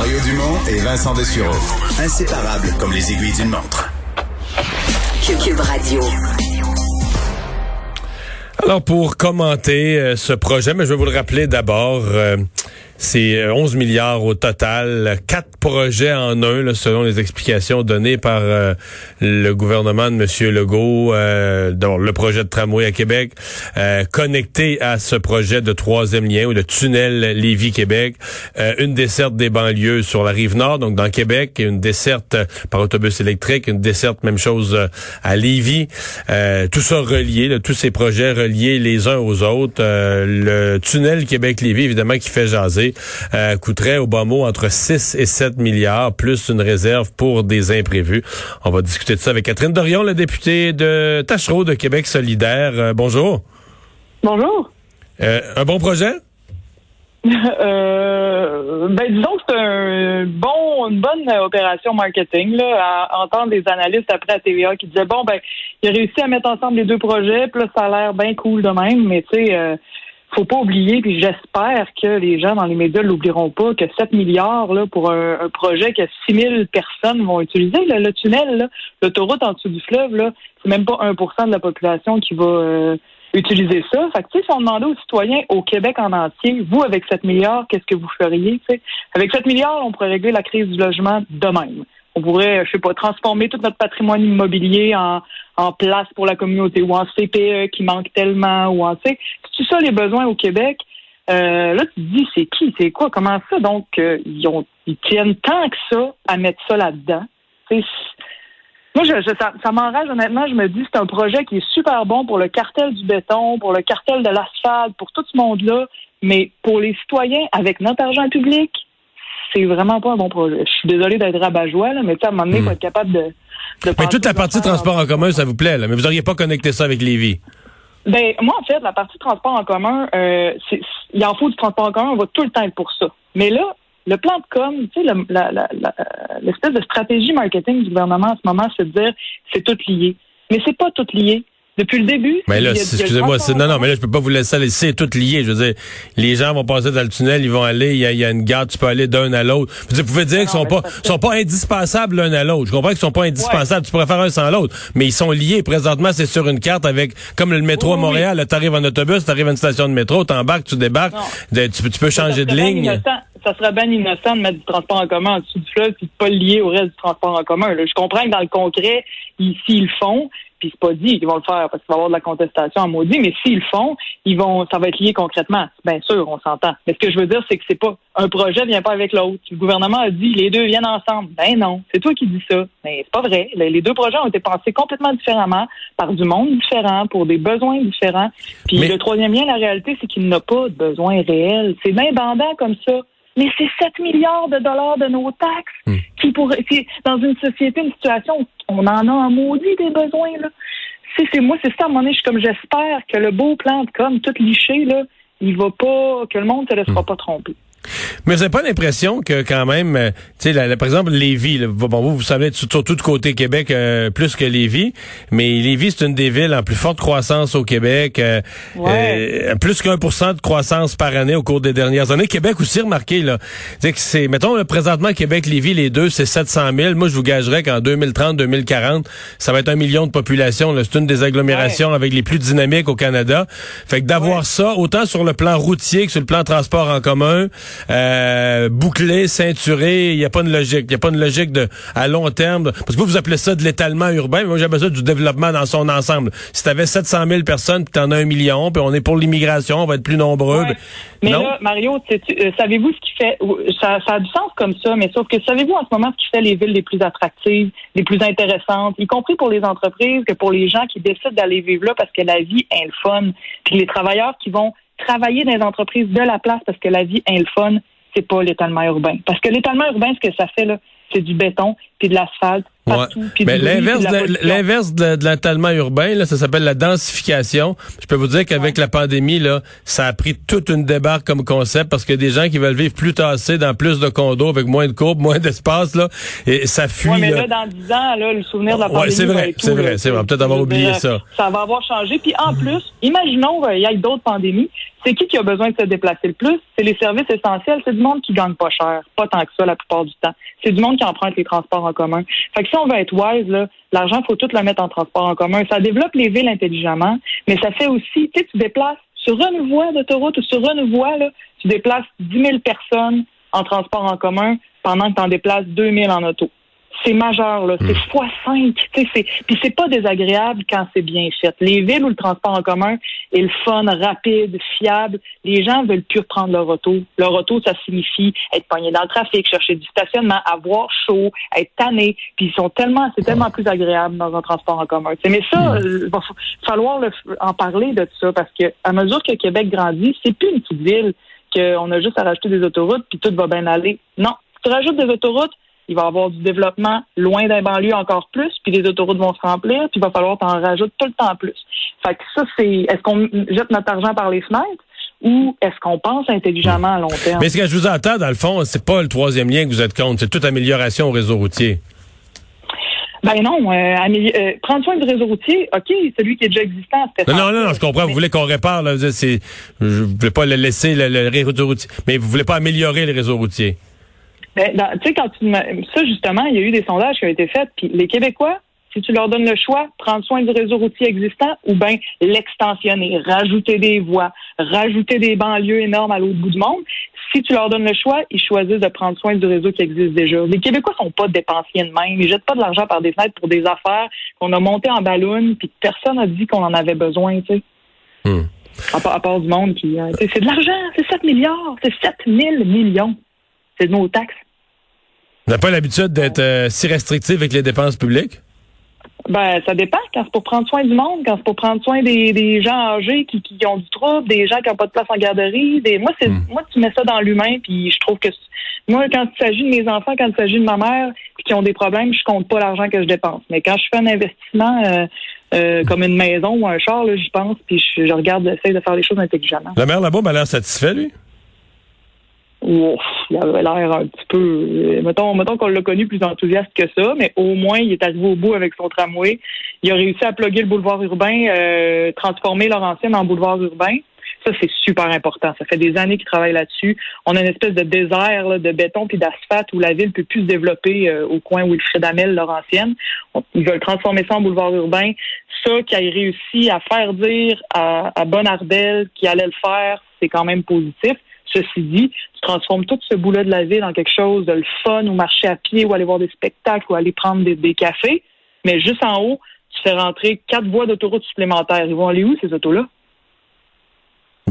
Mario Dumont et Vincent Dessureau. Inséparables comme les aiguilles d'une montre. Cube Radio. Alors, pour commenter euh, ce projet, mais je vais vous le rappeler d'abord, euh, c'est 11 euh, milliards au total, quatre projets en un, là, selon les explications données par euh, le gouvernement de M. Legault. Euh, le projet de tramway à Québec, euh, connecté à ce projet de troisième lien ou de tunnel Lévis-Québec, une desserte des banlieues sur la rive nord, donc dans Québec, une desserte par autobus électrique, une desserte même chose à Lévis. tout ça relié, tous ces projets reliés les uns aux autres. le tunnel Québec-Lévis, évidemment, qui fait jaser. Euh, coûterait au bas mot entre 6 et 7 milliards, plus une réserve pour des imprévus. On va discuter de ça avec Catherine Dorion, la députée de Tachereau de Québec solidaire. Euh, bonjour. Bonjour. Euh, un bon projet? Euh, ben disons que c'est un bon, une bonne opération marketing là, à entendre des analystes après à TVA qui disaient bon ben il a réussi à mettre ensemble les deux projets, puis là ça a l'air bien cool de même, mais tu sais faut pas oublier, puis j'espère que les gens dans les médias l'oublieront pas, que 7 milliards là, pour un, projet que 6 000 personnes vont utiliser, le tunnel, l'autoroute en dessous du fleuve, là, c'est même pas 1% de la population qui va euh, utiliser ça. Fait que, si on demandait aux citoyens au Québec en entier, vous, avec 7 milliards, qu'est-ce que vous feriez? Avec 7 milliards, on pourrait régler la crise du logement de même on pourrait, je sais pas, transformer tout notre patrimoine immobilier en, en place pour la communauté ou en CPE qui manque tellement ou en, tu c'est ça les besoins au Québec. Euh, là, tu te dis, c'est qui, c'est quoi, comment ça? Donc, euh, ils tiennent tant que ça à mettre ça là-dedans. Moi, je, ça, ça m'enrage honnêtement. Je me dis, c'est un projet qui est super bon pour le cartel du béton, pour le cartel de l'asphalte, pour tout ce monde-là. Mais pour les citoyens, avec notre argent public, c'est vraiment pas un bon projet. Je suis désolé d'être rabat-joie, mais à un moment donné, il faut être capable de. de mais toute la partie transport en commun, ça vous plaît, là, mais vous n'auriez pas connecté ça avec Lévis. Ben, moi, en fait, la partie transport en commun, euh, il en faut du transport en commun, on va tout le temps être pour ça. Mais là, le plan de com, tu sais, l'espèce de stratégie marketing du gouvernement en ce moment, c'est de dire c'est tout lié. Mais c'est pas tout lié. Depuis le début. Mais là, excusez-moi, non, non, mais là, je peux pas vous laisser aller. C'est tout lié. Je veux dire, les gens vont passer dans le tunnel, ils vont aller, il y a, une gare, tu peux aller d'un à l'autre. Vous pouvez dire qu'ils sont pas, sont pas indispensables l'un à l'autre. Je comprends qu'ils sont pas indispensables. Tu pourrais faire un sans l'autre. Mais ils sont liés. Présentement, c'est sur une carte avec, comme le métro à Montréal, tu arrives en autobus, tu arrives à une station de métro, t'embarques, tu débarques, tu, peux changer de ligne. ça serait bien innocent de mettre du transport en commun en dessous du fleuve puis de pas le lier au reste du transport en commun. Je comprends que dans le concret, ici, ils le font, puis c'est pas dit qu'ils vont le faire parce qu'il va y avoir de la contestation en maudit, mais s'ils le font, ils vont, ça va être lié concrètement. Bien sûr, on s'entend. Mais ce que je veux dire, c'est que c'est pas un projet vient pas avec l'autre. Le gouvernement a dit les deux viennent ensemble. Ben non, c'est toi qui dis ça. Mais c'est pas vrai. Les deux projets ont été pensés complètement différemment par du monde différent, pour des besoins différents. Puis le troisième lien, la réalité, c'est qu'il n'a pas de besoin réel. C'est bien bandant comme ça. Mais c'est 7 milliards de dollars de nos taxes hmm. qui pourraient, dans une société, une situation où on en a un maudit des besoins, là. Si c'est moi, c'est ça, à un moment donné, je suis comme j'espère que le beau plan de com, tout liché, là, il va pas, que le monde ne se laissera hmm. pas tromper. Mais vous n'avez pas l'impression que quand même, euh, tu sais, par exemple, Lévis, bon, vous, vous savez, surtout de côté Québec euh, plus que Lévis, mais Lévis, c'est une des villes en plus forte croissance au Québec, euh, plus qu'un pour cent de croissance par année au cours des dernières années. Québec aussi, remarqué, là, que c'est, mettons, présentement, Québec-Lévis, les deux, c'est 700 000. Moi, je vous gagerais qu'en 2030-2040, ça va être un million de population. C'est une des agglomérations avec les plus dynamiques au Canada. Fait que d'avoir ça, autant sur le plan routier que sur le plan transport en commun, euh, bouclé, ceinturé. Il n'y a pas de logique. Il n'y a pas de logique de à long terme. Parce que vous, vous appelez ça de l'étalement urbain. Mais moi, j'appelle ça du développement dans son ensemble. Si tu avais 700 000 personnes, puis tu en as un million, puis on est pour l'immigration, on va être plus nombreux. Ben, mais là, Mario, euh, savez-vous ce qui fait... Ça, ça a du sens comme ça, mais sauf que savez-vous en ce moment ce qui fait les villes les plus attractives, les plus intéressantes, y compris pour les entreprises, que pour les gens qui décident d'aller vivre là parce que la vie est le fun, puis les travailleurs qui vont travailler dans les entreprises de la place parce que la vie est le fun, c'est pas l'étalement urbain. Parce que l'étalement urbain, ce que ça fait, là, c'est du béton, puis de l'asphalte, partout. Mais l'inverse de de, l'inverse de, de l'entalement urbain, là, ça s'appelle la densification. Je peux vous dire qu'avec la pandémie, là, ça a pris toute une débarque comme concept parce que des gens qui veulent vivre plus tassés dans plus de condos avec moins de courbes, moins d'espace, là, et ça fuit. Ouais, mais là. là, dans 10 ans, là, le souvenir de la Ouais, pandémie. c'est vrai, c'est vrai, c'est vrai. Peut-être avoir oublié ça. Ça va avoir changé. Puis en plus, imaginons qu'il y ait d'autres pandémies. C'est qui qui a besoin de se déplacer le plus? C'est les services essentiels. C'est du monde qui gagne pas cher. Pas tant que ça la plupart du temps. C'est du monde qui emprunte les transports en commun. Fait que si on être wise, là, l'argent, faut tout le mettre en transport en commun. Ça développe les villes intelligemment, mais ça fait aussi, tu sais, tu déplaces sur une voie d'autoroute ou sur une voie, là, tu déplaces 10 000 personnes en transport en commun pendant que tu en déplaces 2 000 en auto. C'est majeur, là. C'est fois 5. Puis c'est pas désagréable quand c'est bien fait. Les villes où le transport en commun est le fun, rapide, fiable, les gens veulent plus reprendre leur auto. Leur auto, ça signifie être pogné dans le trafic, chercher du stationnement, avoir chaud, être tanné. Puis ils sont tellement, c'est tellement plus agréable dans un transport en commun. Mais ça, euh, il va fa- falloir le- en parler de ça parce que à mesure que Québec grandit, c'est plus une petite ville qu'on a juste à rajouter des autoroutes puis tout va bien aller. Non, tu rajoutes des autoroutes, il va y avoir du développement loin d'un banlieue encore plus, puis les autoroutes vont se remplir, puis il va falloir t'en rajouter tout le temps plus. Fait que ça, c'est est-ce qu'on jette notre argent par les fenêtres ou est-ce qu'on pense intelligemment à long terme? Mais ce que je vous entends, dans le fond, c'est pas le troisième lien que vous êtes contre, c'est toute amélioration au réseau routier. Ben non, euh, euh, prendre soin du réseau routier, OK, celui qui est déjà existant, c'était Non, non, non, non, je comprends. Vous voulez qu'on répare, là. C'est, je voulais pas le laisser, le, le réseau routier. Mais vous voulez pas améliorer le réseau routier. Ben, tu sais, quand tu me- ça, justement, il y a eu des sondages qui ont été faits, puis les Québécois, si tu leur donnes le choix, prendre soin du réseau routier existant ou bien l'extensionner, rajouter des voies, rajouter des banlieues énormes à l'autre bout du monde, si tu leur donnes le choix, ils choisissent de prendre soin du réseau qui existe déjà. Les Québécois sont pas dépensiers de même. Ils jettent pas de l'argent par des fenêtres pour des affaires qu'on a montées en ballon, puis personne n'a dit qu'on en avait besoin, tu sais. Hmm. À, part, à part du monde qui... euh, c'est de l'argent, c'est 7 milliards, c'est 7 000 millions. C'est de nos taxes. Vous n'avez pas l'habitude d'être euh, si restrictif avec les dépenses publiques? Ben, ça dépend. Quand c'est pour prendre soin du monde, quand c'est pour prendre soin des, des gens âgés qui, qui ont du trouble, des gens qui n'ont pas de place en garderie, des, moi, c'est, Hmm. moi, tu mets ça dans l'humain, puis je trouve que, moi, quand il s'agit de mes enfants, quand il s'agit de ma mère, puis qui ont des problèmes, je compte pas l'argent que je dépense. Mais quand je fais un investissement, euh, euh, comme une maison ou un char, là, j'y pense, puis je, je regarde, j'essaie de faire les choses intelligemment. Le maire là-bas m'a l'air satisfait, lui. Ouf, il avait l'air un petit peu. mettons, mettons qu'on l'a connu plus enthousiaste que ça, mais au moins, il est arrivé au bout avec son tramway. Il a réussi à plugger le boulevard urbain, euh, transformer Laurentienne en boulevard urbain. Ça, c'est super important. Ça fait des années qu'il travaille là-dessus. On a une espèce de désert là, de béton puis d'asphalte où la ville peut plus se développer euh, au coin Wilfrid Amel, Laurentienne. Ils veulent transformer ça en boulevard urbain. Ça, qu'il ait réussi à faire dire à, à Bonardel qu'il allait le faire, c'est quand même positif. Ceci dit, tu transformes tout ce bout-là de la ville en quelque chose de le fun, ou marcher à pied, ou aller voir des spectacles, ou aller prendre des, des cafés. Mais juste en haut, tu fais rentrer quatre voies d'autoroute supplémentaires. Ils vont aller où, ces autos-là?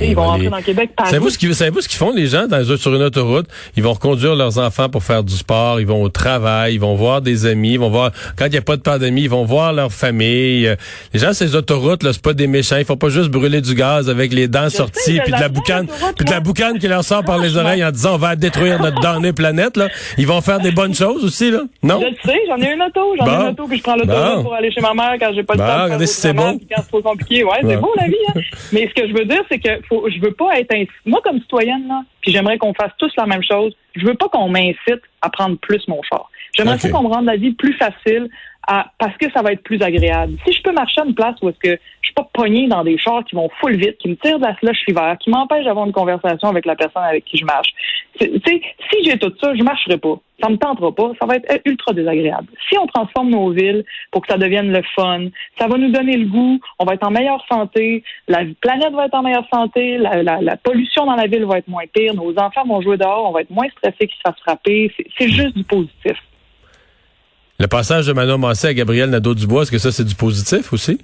Mais Ils vont on rentrer les- dans Québec par Savez-vous ce qu'ils savez-vous ce qu'ils font, les gens, dans, sur une autoroute? Ils vont reconduire leurs enfants pour faire du sport, ils vont au travail, ils vont voir des amis, ils vont voir, quand il n'y a pas de pandémie, ils vont voir leur famille. Les gens, ces autoroutes, là, c'est pas des méchants. Ils font pas juste brûler du gaz avec les dents sorties, puis de la boucane, puis de la boucane qui leur sort par les oreilles en disant, on va détruire notre damnée planète, là. Ils vont faire des bonnes choses aussi, là. Non? Je le sais, j'en ai une auto. J'en ai Bon. une auto, puis je prends l'autoroute Bon. pour aller chez ma mère quand j'ai pas le Bon, temps de regardez si c'est beau. quand c'est trop compliqué. Ouais, Ouais. c'est beau la vie. Hein? Mais ce que je veux dire, c'est que faut, je veux pas être. Moi, comme citoyenne, là, puis j'aimerais qu'on fasse tous la même chose. Je veux pas qu'on m'incite à prendre plus mon char. J'aimerais Ok. ça qu'on me rende la vie plus facile à, parce que ça va être plus agréable. Si je peux marcher à une place où est-ce que je suis pas pogné dans des chars qui vont full vite, qui me tirent de la slush l'hiver, qui m'empêchent d'avoir une conversation avec la personne avec qui je marche. Tu sais, si j'ai tout ça, je marcherai pas. Ça me tentera pas. Ça va être euh, ultra désagréable. Si on transforme nos villes pour que ça devienne le fun, ça va nous donner le goût. On va être en meilleure santé. La planète va être en meilleure santé. La, la- pollution dans la ville va être moins pire. Nos enfants vont jouer dehors. On va être moins stressés qu'ils se fassent frapper. C'est juste du positif. Le passage de Manon Massé à Gabriel Nadeau-Dubois, est-ce que ça, c'est du positif aussi?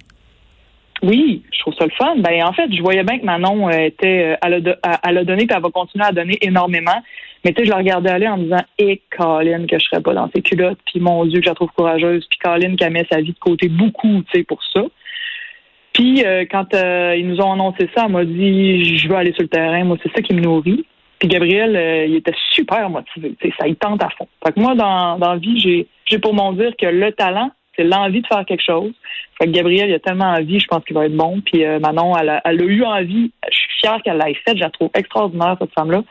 Oui, je trouve ça le fun. Ben en fait, je voyais bien que Manon euh, était, euh, elle, a, a donné, puis elle va continuer à donner énormément. Mais tu sais, je la regardais aller en me disant, et Colin, que je serais pas dans ses culottes, puis mon Dieu, que je la trouve courageuse, puis Colin qui met sa vie de côté beaucoup, tu sais, pour ça. Puis euh, quand ils nous ont annoncé ça, elle m'a dit, je veux aller sur le terrain, moi c'est ça qui me nourrit. Puis Gabriel, euh, il était super motivé, ça il tente à fond. Fait que moi, dans, dans la vie, j'ai j'ai pour mon dire que le talent, c'est l'envie de faire quelque chose. Fait que Gabriel, il a tellement envie, je pense qu'il va être bon. Puis euh, Manon, elle a, elle a eu envie. Je suis fière qu'elle l'ait faite. Je la trouve extraordinaire, cette femme-là.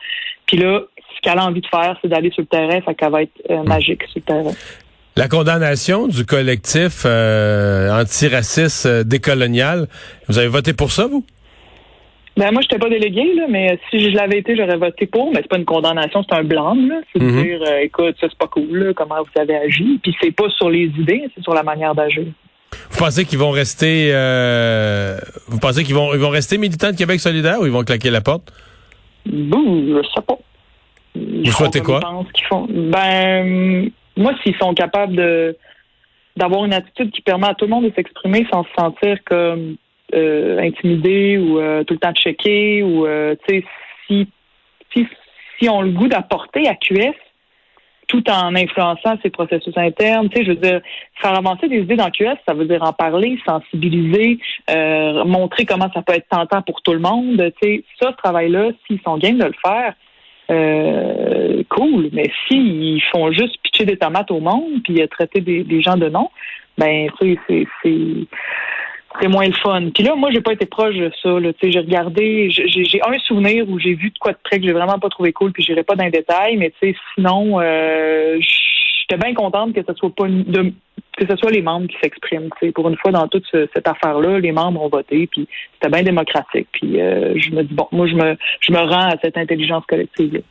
Puis là, ce qu'elle a envie de faire, c'est d'aller sur le terrain. Fait qu'elle va être euh, magique sur le terrain. La condamnation du collectif antiraciste décolonial, vous avez voté pour ça, vous? Ben moi, je n'étais pas déléguée, là, mais si je l'avais été, j'aurais voté pour. Mais c'est pas une condamnation, c'est un blâme. là. C'est de Mhm. dire, euh, écoute, ça c'est pas cool, là, comment vous avez agi. Puis c'est pas sur les idées, c'est sur la manière d'agir. Vous pensez qu'ils vont rester euh, vous pensez qu'ils vont ils vont rester militants de Québec solidaire ou ils vont claquer la porte? Bouh, je sais pas. Vous souhaitez quoi? font. Ben, moi, s'ils sont capables de d'avoir une attitude qui permet à tout le monde de s'exprimer sans se sentir comme euh, intimidé ou euh, tout le temps checké ou euh, tu sais si si si on le goût d'apporter à QS tout en influençant ses processus internes. Tu sais, je veux dire, faire avancer des idées dans QS, ça veut dire en parler, sensibiliser, euh, montrer comment ça peut être tentant pour tout le monde. Tu sais, ça, ce travail-là, s'ils sont game de le faire, cool. Mais s'ils font juste pitcher des tomates au monde puis traiter des, gens de nom, ben, tu sais, c'est c'est moins le fun. Puis là, moi, j'ai pas été proche de ça. Là. Tu sais, J'ai regardé, j'ai un souvenir où j'ai vu de quoi de près que j'ai vraiment pas trouvé cool, puis j'irai pas dans les détails, mais tu sais, sinon, euh, j'étais bien contente que ce soit pas de, que ce soit les membres qui s'expriment. Pour une fois, dans toute ce- cette affaire-là, les membres ont voté, puis c'était bien démocratique. Puis euh, je me dis bon, moi, je me je me rends à cette intelligence collective.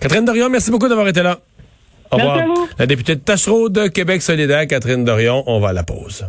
Catherine Dorion, merci beaucoup d'avoir été là. Au Merci revoir. à vous. La députée de Tachereau de Québec solidaire, Catherine Dorion, on va à la pause.